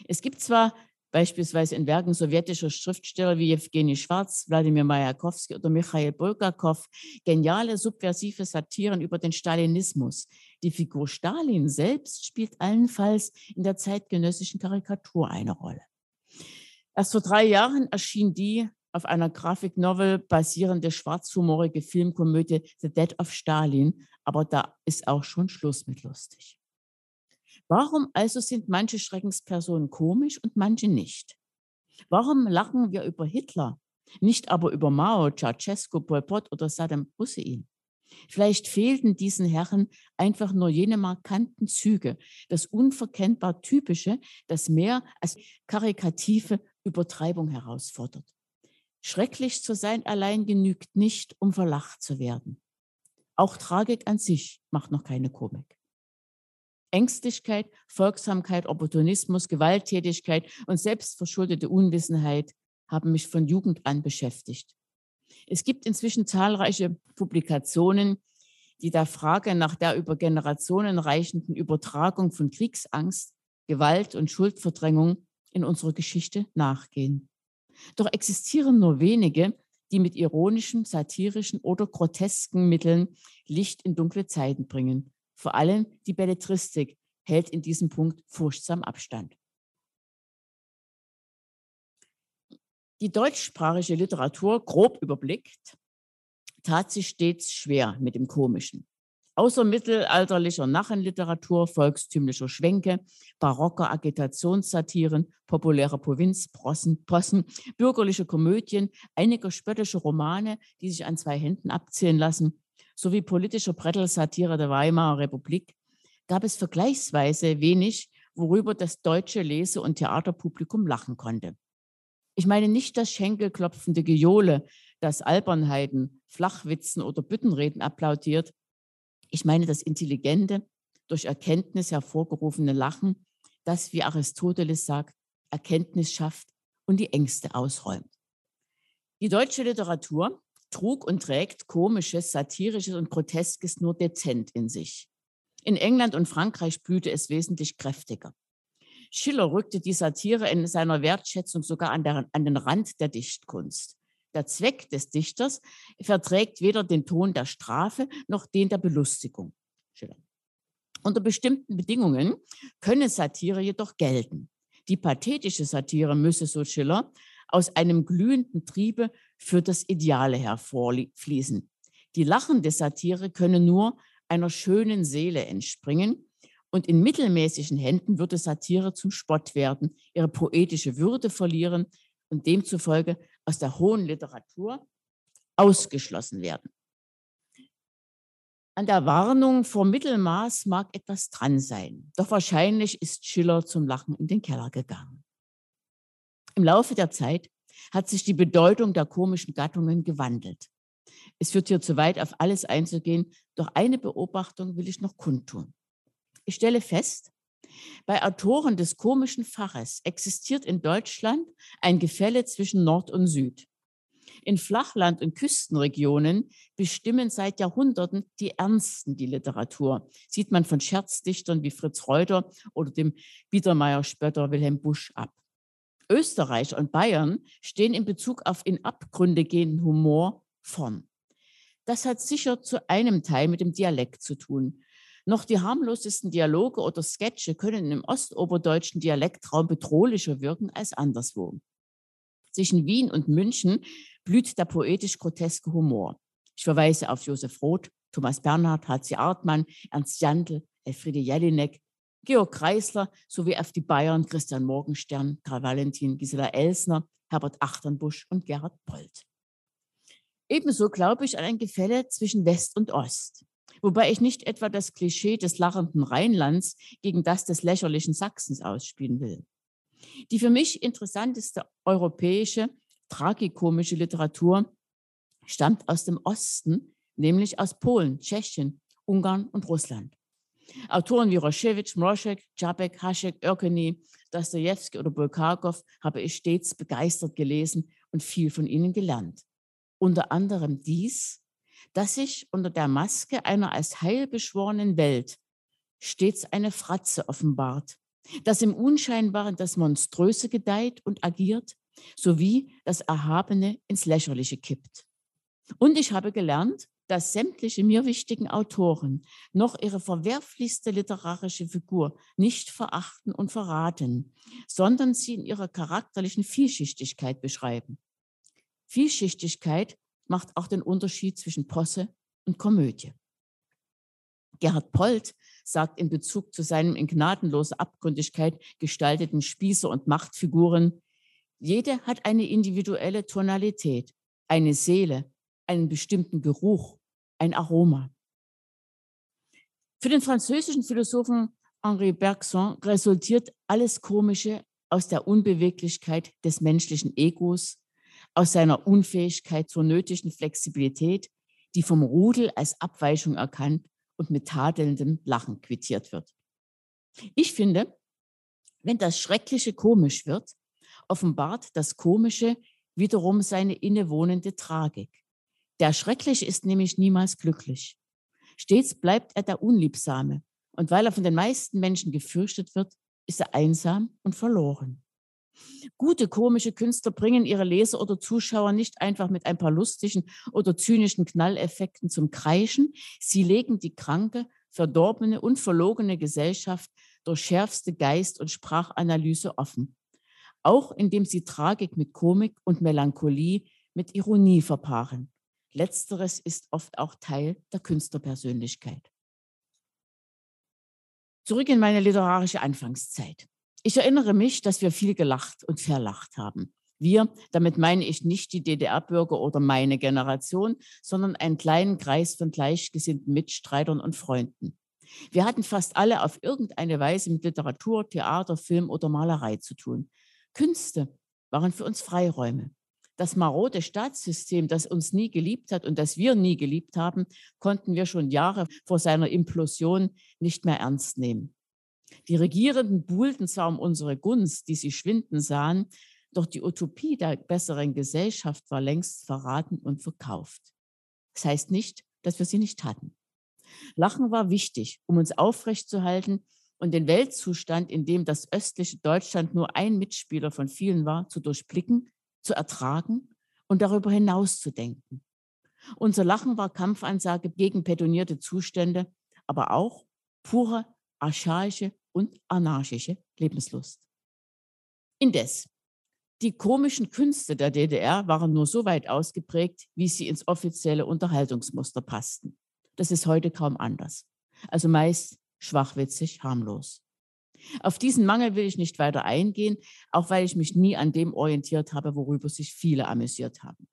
Es gibt zwar beispielsweise in Werken sowjetischer Schriftsteller wie Evgeny Schwarz, Wladimir Majakowski oder Michail Bulgakov geniale subversive Satiren über den Stalinismus. Die Figur Stalin selbst spielt allenfalls in der zeitgenössischen Karikatur eine Rolle. Erst vor drei Jahren erschien die auf einer Grafiknovel basierende schwarzhumorige Filmkomödie The Dead of Stalin, aber da ist auch schon Schluss mit lustig. Warum also sind manche Schreckenspersonen komisch und manche nicht? Warum lachen wir über Hitler, nicht aber über Mao, Ceausescu, Pol Pot oder Saddam Hussein? Vielleicht fehlten diesen Herren einfach nur jene markanten Züge, das unverkennbar Typische, das mehr als karikative Übertreibung herausfordert. Schrecklich zu sein allein genügt nicht, um verlacht zu werden. Auch Tragik an sich macht noch keine Komik. Ängstlichkeit, Folgsamkeit, Opportunismus, Gewalttätigkeit und selbstverschuldete Unwissenheit haben mich von Jugend an beschäftigt. Es gibt inzwischen zahlreiche Publikationen, die der Frage nach der über Generationen reichenden Übertragung von Kriegsangst, Gewalt und Schuldverdrängung in unserer Geschichte nachgehen. Doch existieren nur wenige, die mit ironischen, satirischen oder grotesken Mitteln Licht in dunkle Zeiten bringen Vor allem die Belletristik hält in diesem Punkt furchtsam Abstand. Die deutschsprachige Literatur, grob überblickt, tat sich stets schwer mit dem Komischen. Außer mittelalterlicher Nachenliteratur, volkstümlicher Schwänke, barocker Agitationssatiren, populärer Provinzpossen, Possen, bürgerliche Komödien, einiger spöttische Romane, die sich an zwei Händen abzählen lassen, sowie politischer Brettelsatire der Weimarer Republik, gab es vergleichsweise wenig, worüber das deutsche Lese- und Theaterpublikum lachen konnte. Ich meine nicht das schenkelklopfende Gejohle, das Albernheiten, Flachwitzen oder Büttenreden applaudiert. Ich meine das intelligente, durch Erkenntnis hervorgerufene Lachen, das, wie Aristoteles sagt, Erkenntnis schafft und die Ängste ausräumt. Die deutsche Literatur trug und trägt komisches, satirisches und groteskes nur dezent in sich. In England und Frankreich blühte es wesentlich kräftiger. Schiller rückte die Satire in seiner Wertschätzung sogar an, der, an den Rand der Dichtkunst. Der Zweck des Dichters verträgt weder den Ton der Strafe noch den der Belustigung. Schiller. Unter bestimmten Bedingungen könne Satire jedoch gelten. Die pathetische Satire müsse, so Schiller, aus einem glühenden Triebe für das Ideale hervorfließen. Die lachende Satire könne nur einer schönen Seele entspringen und in mittelmäßigen Händen würde Satire zum Spott werden, ihre poetische Würde verlieren und demzufolge aus der hohen Literatur ausgeschlossen werden. An der Warnung vor Mittelmaß mag etwas dran sein, doch wahrscheinlich ist Schiller zum Lachen in den Keller gegangen. Im Laufe der Zeit hat sich die Bedeutung der komischen Gattungen gewandelt. Es führt hier zu weit, auf alles einzugehen, doch eine Beobachtung will ich noch kundtun. Ich stelle fest, bei Autoren des komischen Faches existiert in Deutschland ein Gefälle zwischen Nord und Süd. In Flachland- und Küstenregionen bestimmen seit Jahrhunderten die Ernsten die Literatur. Sieht man von Scherzdichtern wie Fritz Reuter oder dem Biedermeier-Spötter Wilhelm Busch ab. Österreich und Bayern stehen in Bezug auf in Abgründe gehenden Humor vorn. Das hat sicher zu einem Teil mit dem Dialekt zu tun. Noch die harmlosesten Dialoge oder Sketche können im ostoberdeutschen Dialektraum bedrohlicher wirken als anderswo. Zwischen Wien und München blüht der poetisch-groteske Humor. Ich verweise auf Josef Roth, Thomas Bernhard, H.C. Artmann, Ernst Jandl, Elfriede Jelinek, Georg Kreisler sowie auf die Bayern Christian Morgenstern, Karl Valentin, Gisela Elsner, Herbert Achternbusch und Gerhard Polt. Ebenso glaube ich an ein Gefälle zwischen West und Ost. Wobei ich nicht etwa das Klischee des lachenden Rheinlands gegen das des lächerlichen Sachsens ausspielen will. Die für mich interessanteste europäische tragikomische Literatur stammt aus dem Osten, nämlich aus Polen, Tschechien, Ungarn und Russland. Autoren wie Roschewitsch, Mroschek, Czapek, Haschek, Örkeny, Dostoevsky oder Bulgakov habe ich stets begeistert gelesen und viel von ihnen gelernt. Unter anderem dies, dass sich unter der Maske einer als heil beschworenen Welt stets eine Fratze offenbart, dass im Unscheinbaren das Monströse gedeiht und agiert, sowie das Erhabene ins Lächerliche kippt. Und ich habe gelernt, dass sämtliche mir wichtigen Autoren noch ihre verwerflichste literarische Figur nicht verachten und verraten, sondern sie in ihrer charakterlichen Vielschichtigkeit beschreiben. Vielschichtigkeit macht auch den Unterschied zwischen Posse und Komödie. Gerhard Polt sagt in Bezug zu seinen in gnadenloser Abgründigkeit gestalteten Spießer- und Machtfiguren, jede hat eine individuelle Tonalität, eine Seele, einen bestimmten Geruch, ein Aroma. Für den französischen Philosophen Henri Bergson resultiert alles Komische aus der Unbeweglichkeit des menschlichen Egos, aus seiner Unfähigkeit zur nötigen Flexibilität, die vom Rudel als Abweichung erkannt und mit tadelndem Lachen quittiert wird. Ich finde, wenn das Schreckliche komisch wird, offenbart das Komische wiederum seine innewohnende Tragik. Der Schreckliche ist nämlich niemals glücklich. Stets bleibt er der Unliebsame. Und weil er von den meisten Menschen gefürchtet wird, ist er einsam und verloren. Gute komische Künstler bringen ihre Leser oder Zuschauer nicht einfach mit ein paar lustigen oder zynischen Knalleffekten zum Kreischen. Sie legen die kranke, verdorbene und verlogene Gesellschaft durch schärfste Geist- und Sprachanalyse offen. Auch indem sie Tragik mit Komik und Melancholie mit Ironie verpaaren. Letzteres ist oft auch Teil der Künstlerpersönlichkeit. Zurück in meine literarische Anfangszeit. Ich erinnere mich, dass wir viel gelacht und verlacht haben. Wir, damit meine ich nicht die DDR-Bürger oder meine Generation, sondern einen kleinen Kreis von gleichgesinnten Mitstreitern und Freunden. Wir hatten fast alle auf irgendeine Weise mit Literatur, Theater, Film oder Malerei zu tun. Künste waren für uns Freiräume. Das marode Staatssystem, das uns nie geliebt hat und das wir nie geliebt haben, konnten wir schon Jahre vor seiner Implosion nicht mehr ernst nehmen. Die Regierenden buhlten zwar um unsere Gunst, die sie schwinden sahen, doch die Utopie der besseren Gesellschaft war längst verraten und verkauft. Das heißt nicht, dass wir sie nicht hatten. Lachen war wichtig, um uns aufrechtzuerhalten und den Weltzustand, in dem das östliche Deutschland nur ein Mitspieler von vielen war, zu durchblicken, zu ertragen und darüber hinaus zu denken. Unser Lachen war Kampfansage gegen petonierte Zustände, aber auch pure, archaische und anarchische Lebenslust. Indes, die komischen Künste der DDR waren nur so weit ausgeprägt, wie sie ins offizielle Unterhaltungsmuster passten. Das ist heute kaum anders. Also meist schwachwitzig, harmlos. Auf diesen Mangel will ich nicht weiter eingehen, auch weil ich mich nie an dem orientiert habe, worüber sich viele amüsiert haben.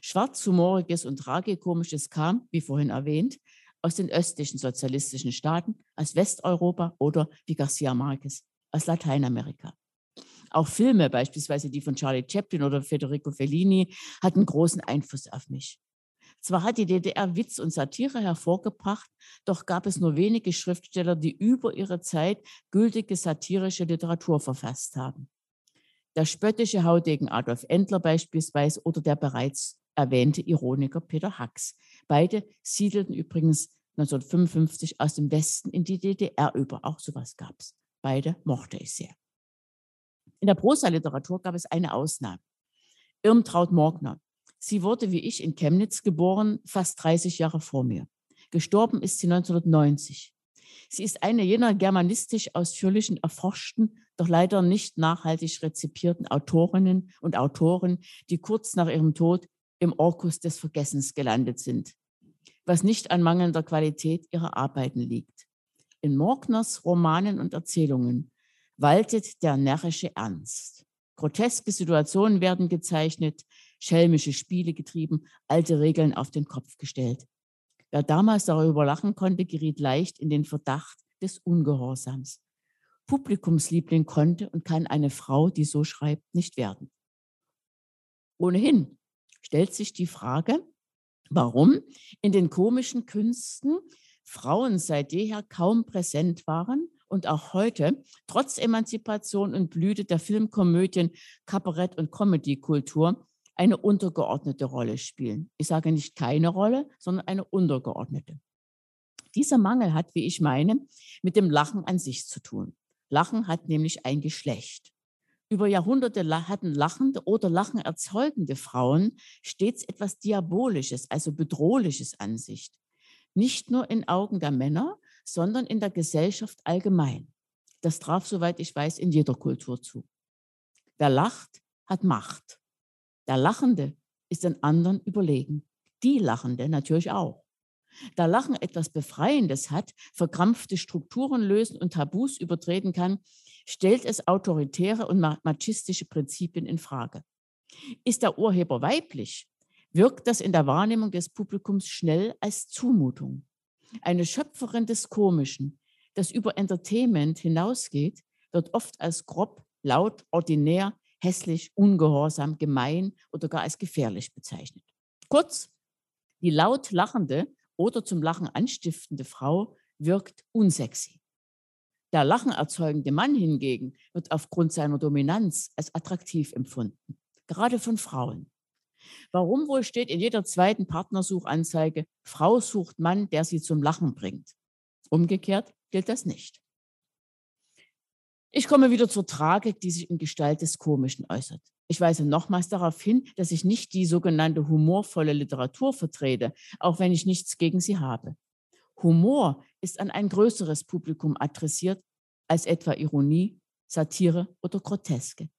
Schwarzhumoriges und Tragikomisches kam, wie vorhin erwähnt, aus den östlichen sozialistischen Staaten, aus Westeuropa oder, wie Garcia Marquez, aus Lateinamerika. Auch Filme, beispielsweise die von Charlie Chaplin oder Federico Fellini, hatten großen Einfluss auf mich. Zwar hat die DDR Witz und Satire hervorgebracht, doch gab es nur wenige Schriftsteller, die über ihre Zeit gültige satirische Literatur verfasst haben. Der spöttische Haudegen Adolf Endler beispielsweise oder der bereits erwähnte Ironiker Peter Hacks. Beide siedelten übrigens 1955 aus dem Westen in die DDR über. Auch sowas gab es. Beide mochte ich sehr. In der Prosa-Literatur gab es eine Ausnahme. Irmtraut Morgner. Sie wurde wie ich in Chemnitz geboren, fast 30 Jahre vor mir. Gestorben ist sie 1990. Sie ist eine jener germanistisch ausführlichen, erforschten, doch leider nicht nachhaltig rezipierten Autorinnen und Autoren, die kurz nach ihrem Tod im Orkus des Vergessens gelandet sind, was nicht an mangelnder Qualität ihrer Arbeiten liegt. In Morgners Romanen und Erzählungen waltet der närrische Ernst. Groteske Situationen werden gezeichnet, schelmische Spiele getrieben, alte Regeln auf den Kopf gestellt. Wer damals darüber lachen konnte, geriet leicht in den Verdacht des Ungehorsams. Publikumsliebling konnte und kann eine Frau, die so schreibt, nicht werden. Ohnehin stellt sich die Frage, warum in den komischen Künsten Frauen seit jeher kaum präsent waren und auch heute, trotz Emanzipation und Blüte der Filmkomödien, Kabarett- und Comedykultur, eine untergeordnete Rolle spielen. Ich sage nicht keine Rolle, sondern eine untergeordnete. Dieser Mangel hat, wie ich meine, mit dem Lachen an sich zu tun. Lachen hat nämlich ein Geschlecht. Über Jahrhunderte hatten lachende oder Lachen erzeugende Frauen stets etwas Diabolisches, also Bedrohliches an sich. Nicht nur in Augen der Männer, sondern in der Gesellschaft allgemein. Das traf, soweit ich weiß, in jeder Kultur zu. Wer lacht, hat Macht. Der Lachende ist den anderen überlegen. Die Lachende natürlich auch. Da Lachen etwas Befreiendes hat, verkrampfte Strukturen lösen und Tabus übertreten kann, stellt es autoritäre und machistische Prinzipien in Frage. Ist der Urheber weiblich, wirkt das in der Wahrnehmung des Publikums schnell als Zumutung. Eine Schöpferin des Komischen, das über Entertainment hinausgeht, wird oft als grob, laut, ordinär, hässlich, ungehorsam, gemein oder gar als gefährlich bezeichnet. Kurz, die laut lachende oder zum Lachen anstiftende Frau wirkt unsexy. Der Lachen erzeugende Mann hingegen wird aufgrund seiner Dominanz als attraktiv empfunden, gerade von Frauen. Warum wohl steht in jeder zweiten Partnersuchanzeige, Frau sucht Mann, der sie zum Lachen bringt? Umgekehrt gilt das nicht. Ich komme wieder zur Tragik, die sich in Gestalt des Komischen äußert. Ich weise nochmals darauf hin, dass ich nicht die sogenannte humorvolle Literatur vertrete, auch wenn ich nichts gegen sie habe. Humor ist an ein größeres Publikum adressiert als etwa Ironie, Satire oder Groteske.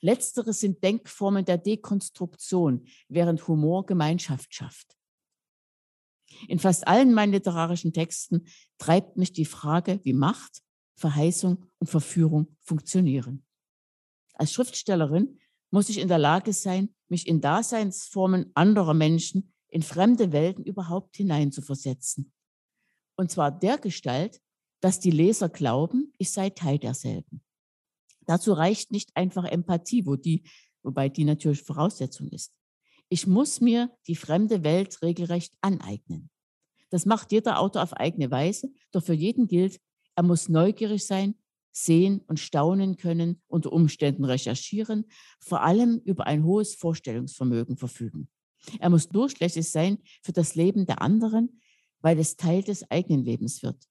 Letztere sind Denkformen der Dekonstruktion, während Humor Gemeinschaft schafft. In fast allen meinen literarischen Texten treibt mich die Frage, wie Macht, Verheißung und Verführung funktionieren. Als Schriftstellerin muss ich in der Lage sein, mich in Daseinsformen anderer Menschen in fremde Welten überhaupt hineinzuversetzen. Und zwar der Gestalt, dass die Leser glauben, ich sei Teil derselben. Dazu reicht nicht einfach Empathie, wo die, wobei die natürlich Voraussetzung ist. Ich muss mir die fremde Welt regelrecht aneignen. Das macht jeder Autor auf eigene Weise, doch für jeden gilt, er muss neugierig sein, sehen und staunen können, unter Umständen recherchieren, vor allem über ein hohes Vorstellungsvermögen verfügen. Er muss durchlässig sein für das Leben der anderen, weil es Teil des eigenen Lebens wird.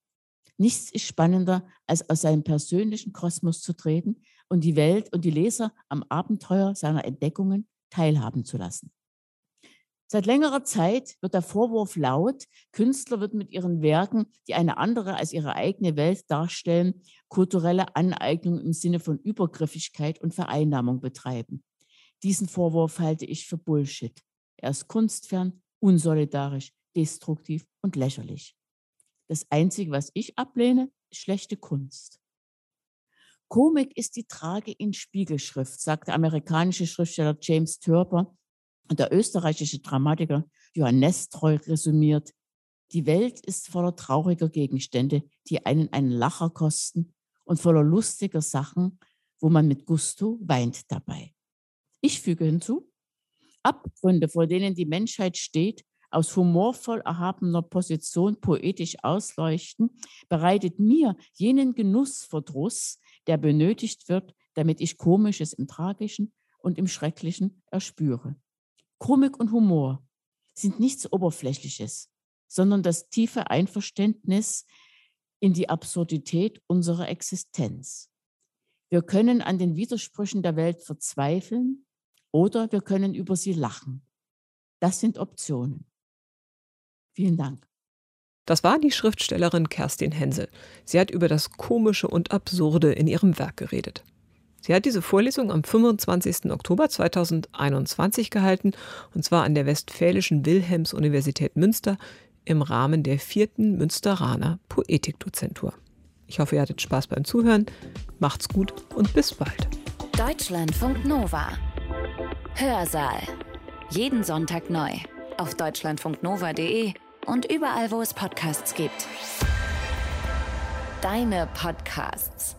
Nichts ist spannender, als aus seinem persönlichen Kosmos zu treten und die Welt und die Leser am Abenteuer seiner Entdeckungen teilhaben zu lassen. Seit längerer Zeit wird der Vorwurf laut, Künstler wird mit ihren Werken, die eine andere als ihre eigene Welt darstellen, kulturelle Aneignung im Sinne von Übergriffigkeit und Vereinnahmung betreiben. Diesen Vorwurf halte ich für Bullshit. Er ist kunstfern, unsolidarisch, destruktiv und lächerlich. Das Einzige, was ich ablehne, ist schlechte Kunst. Komik ist die Trage in Spiegelschrift, sagt der amerikanische Schriftsteller James Turber und der österreichische Dramatiker Johann Nestreu resümiert, die Welt ist voller trauriger Gegenstände, die einen einen Lacher kosten und voller lustiger Sachen, wo man mit Gusto weint dabei. Ich füge hinzu, Abgründe, vor denen die Menschheit steht, aus humorvoll erhabener Position poetisch ausleuchten, bereitet mir jenen Genussverdruss, der benötigt wird, damit ich Komisches im Tragischen und im Schrecklichen erspüre. Komik und Humor sind nichts Oberflächliches, sondern das tiefe Einverständnis in die Absurdität unserer Existenz. Wir können an den Widersprüchen der Welt verzweifeln oder wir können über sie lachen. Das sind Optionen. Vielen Dank. Das war die Schriftstellerin Kerstin Hensel. Sie hat über das Komische und Absurde in ihrem Werk geredet. Sie hat diese Vorlesung am 25. Oktober 2021 gehalten, und zwar an der Westfälischen Wilhelms-Universität Münster im Rahmen der vierten Münsteraner Poetikdozentur. Ich hoffe, ihr hattet Spaß beim Zuhören. Macht's gut und bis bald. Deutschlandfunk Nova. Hörsaal. Jeden Sonntag neu. Auf deutschlandfunknova.de und überall, wo es Podcasts gibt. Deine Podcasts.